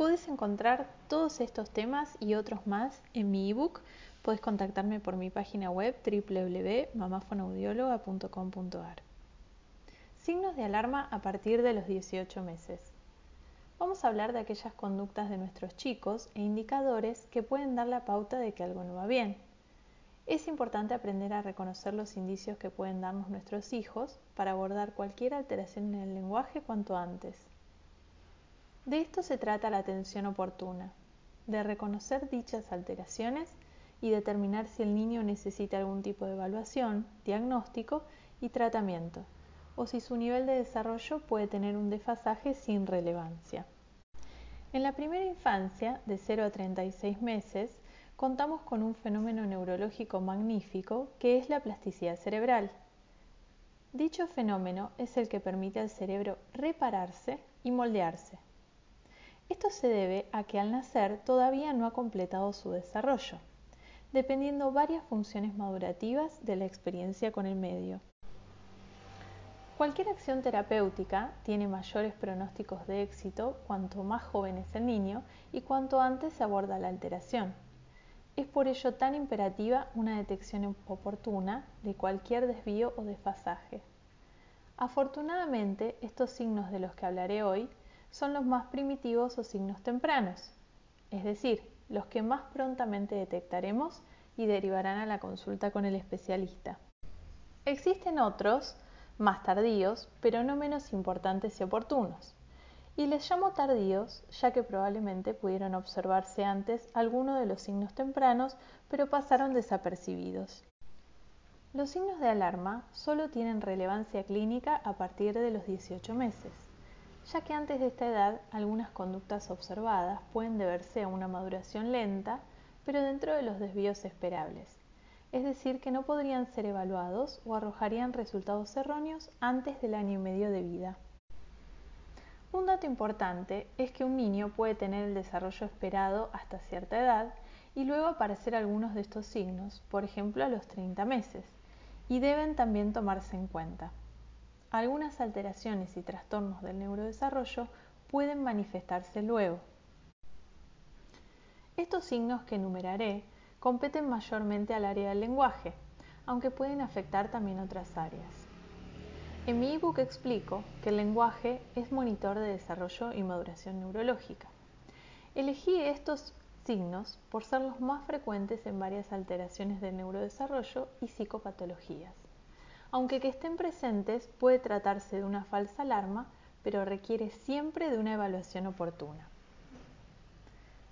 Puedes encontrar todos estos temas y otros más en mi ebook. Puedes contactarme por mi página web www.mamafonaudióloga.com.ar. Signos de alarma a partir de los 18 meses. Vamos a hablar de aquellas conductas de nuestros chicos e indicadores que pueden dar la pauta de que algo no va bien. Es importante aprender a reconocer los indicios que pueden darnos nuestros hijos para abordar cualquier alteración en el lenguaje cuanto antes. De esto se trata la atención oportuna, de reconocer dichas alteraciones y determinar si el niño necesita algún tipo de evaluación, diagnóstico y tratamiento, o si su nivel de desarrollo puede tener un desfasaje sin relevancia. En la primera infancia, de 0 a 36 meses, contamos con un fenómeno neurológico magnífico que es la plasticidad cerebral. Dicho fenómeno es el que permite al cerebro repararse y moldearse. Esto se debe a que al nacer todavía no ha completado su desarrollo, dependiendo varias funciones madurativas de la experiencia con el medio. Cualquier acción terapéutica tiene mayores pronósticos de éxito cuanto más joven es el niño y cuanto antes se aborda la alteración. Es por ello tan imperativa una detección oportuna de cualquier desvío o desfasaje. Afortunadamente, estos signos de los que hablaré hoy son los más primitivos o signos tempranos, es decir, los que más prontamente detectaremos y derivarán a la consulta con el especialista. Existen otros, más tardíos, pero no menos importantes y oportunos. Y les llamo tardíos ya que probablemente pudieron observarse antes algunos de los signos tempranos, pero pasaron desapercibidos. Los signos de alarma solo tienen relevancia clínica a partir de los 18 meses ya que antes de esta edad algunas conductas observadas pueden deberse a una maduración lenta, pero dentro de los desvíos esperables, es decir, que no podrían ser evaluados o arrojarían resultados erróneos antes del año y medio de vida. Un dato importante es que un niño puede tener el desarrollo esperado hasta cierta edad y luego aparecer algunos de estos signos, por ejemplo a los 30 meses, y deben también tomarse en cuenta algunas alteraciones y trastornos del neurodesarrollo pueden manifestarse luego. Estos signos que enumeraré competen mayormente al área del lenguaje, aunque pueden afectar también otras áreas. En mi ebook explico que el lenguaje es monitor de desarrollo y maduración neurológica. Elegí estos signos por ser los más frecuentes en varias alteraciones del neurodesarrollo y psicopatologías aunque que estén presentes puede tratarse de una falsa alarma, pero requiere siempre de una evaluación oportuna.